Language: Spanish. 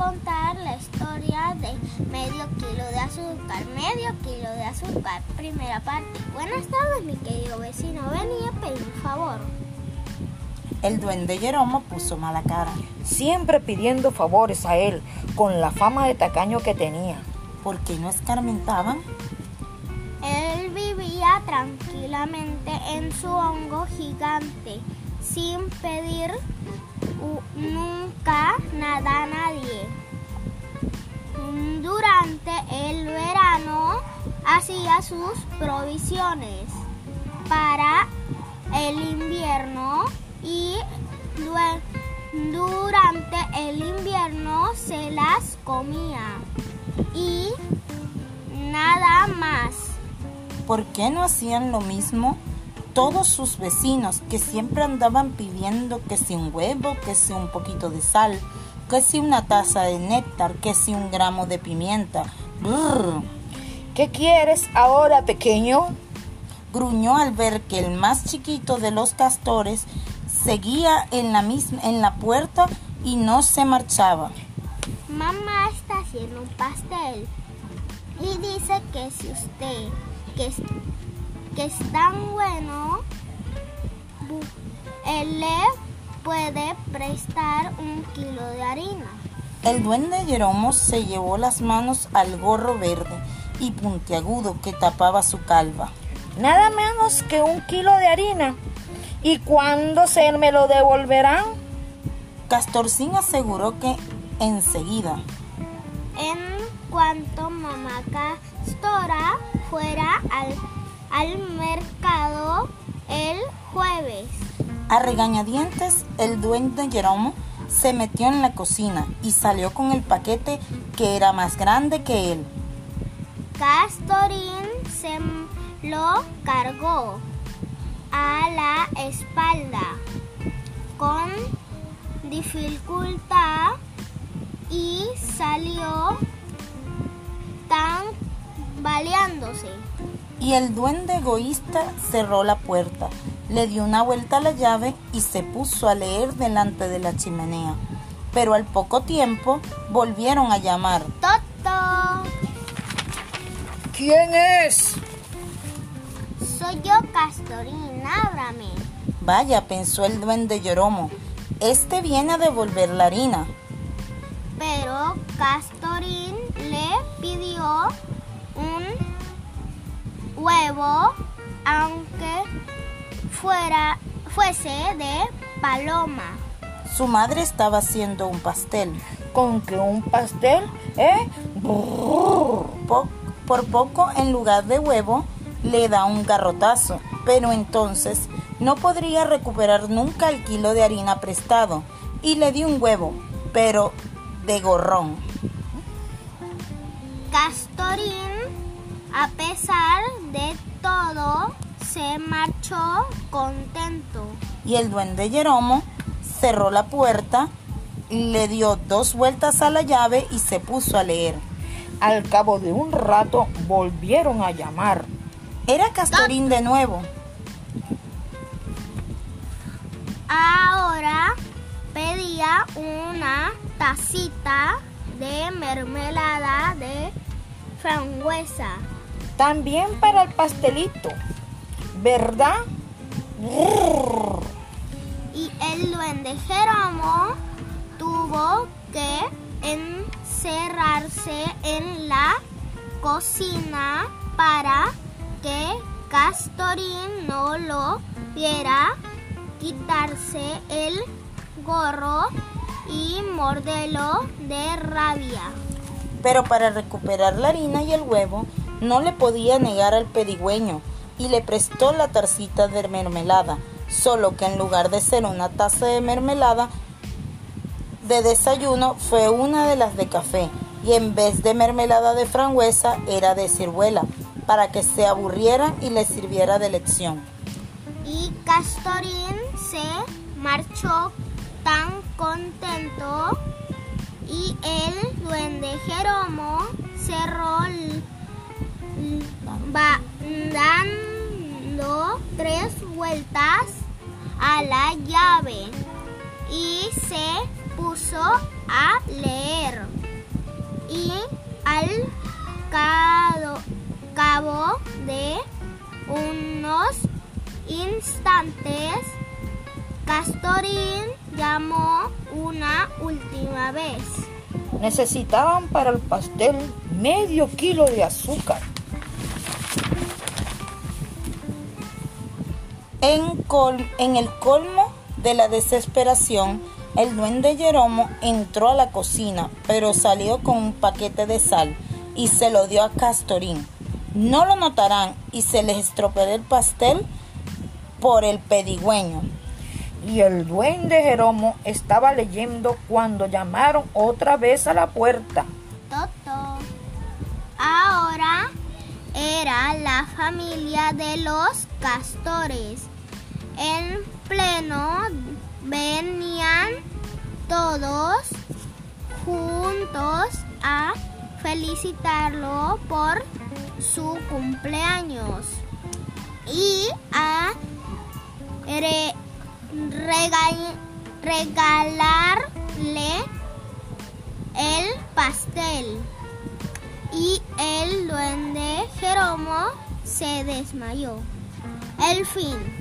contar la historia de medio kilo de azúcar. Medio kilo de azúcar, primera parte. Buenas tardes, mi querido vecino. Venía a pedir un favor. El duende Jeromo puso mala cara. Siempre pidiendo favores a él, con la fama de tacaño que tenía. ¿Por qué no escarmentaban? Él vivía tranquilamente en su hongo gigante, sin pedir nunca nada a nadie. Durante el verano hacía sus provisiones para el invierno y durante el invierno se las comía y nada más. ¿Por qué no hacían lo mismo todos sus vecinos que siempre andaban pidiendo que si un huevo, que si un poquito de sal, que si una taza de néctar, que si un gramo de pimienta. ¿Qué quieres ahora, pequeño? Gruñó al ver que el más chiquito de los castores seguía en la misma en la puerta y no se marchaba. Mamá está haciendo un pastel y dice que si usted que que es tan bueno, él le puede prestar un kilo de harina. El duende Jeromo se llevó las manos al gorro verde y puntiagudo que tapaba su calva. Nada menos que un kilo de harina. ¿Y cuándo se me lo devolverán? Castorcín aseguró que enseguida. En cuanto mamá Castora fuera al al mercado el jueves. A regañadientes, el duende Jeromo se metió en la cocina y salió con el paquete que era más grande que él. Castorín se lo cargó a la espalda con dificultad y salió tan baleándose y el duende egoísta cerró la puerta, le dio una vuelta a la llave y se puso a leer delante de la chimenea. Pero al poco tiempo volvieron a llamar. ¡Toto! ¿Quién es? Soy yo, Castorín, ábrame. Vaya, pensó el duende Yoromo, este viene a devolver la harina. Pero Castorín le pidió un huevo, aunque fuera, fuese de paloma. Su madre estaba haciendo un pastel. ¿Con qué un pastel? ¿Eh? por poco, en lugar de huevo, le da un garrotazo. Pero entonces no podría recuperar nunca el kilo de harina prestado. Y le dio un huevo, pero de gorrón. Castorín a pesar de todo, se marchó contento. Y el duende Jeromo cerró la puerta, le dio dos vueltas a la llave y se puso a leer. Al cabo de un rato volvieron a llamar. Era Castorín de nuevo. Ahora pedía una tacita de mermelada de frambuesa. También para el pastelito, ¿verdad? Y el duende Jeromo tuvo que encerrarse en la cocina para que Castorín no lo viera quitarse el gorro y morderlo de rabia. Pero para recuperar la harina y el huevo, no le podía negar al pedigüeño y le prestó la tarcita de mermelada, solo que en lugar de ser una taza de mermelada de desayuno fue una de las de café y en vez de mermelada de frangüesa era de ciruela, para que se aburriera y le sirviera de lección. Y Castorín se marchó tan contento y el duende Jeromo cerró el va dando tres vueltas a la llave y se puso a leer. Y al cabo de unos instantes, Castorín llamó una última vez. Necesitaban para el pastel medio kilo de azúcar En, el colmo de la desesperación, el duende Jeromo entró a la cocina, pero salió con un paquete de sal y se lo dio a Castorín. No lo notarán y se les estropeará el pastel por el pedigüeño. Y el duende Jeromo estaba leyendo cuando llamaron otra vez a la puerta. Era la familia de los castores. En pleno venían todos juntos a felicitarlo por su cumpleaños y a re- rega- regalarle el pastel. Y Jeromo se desmayó. El fin.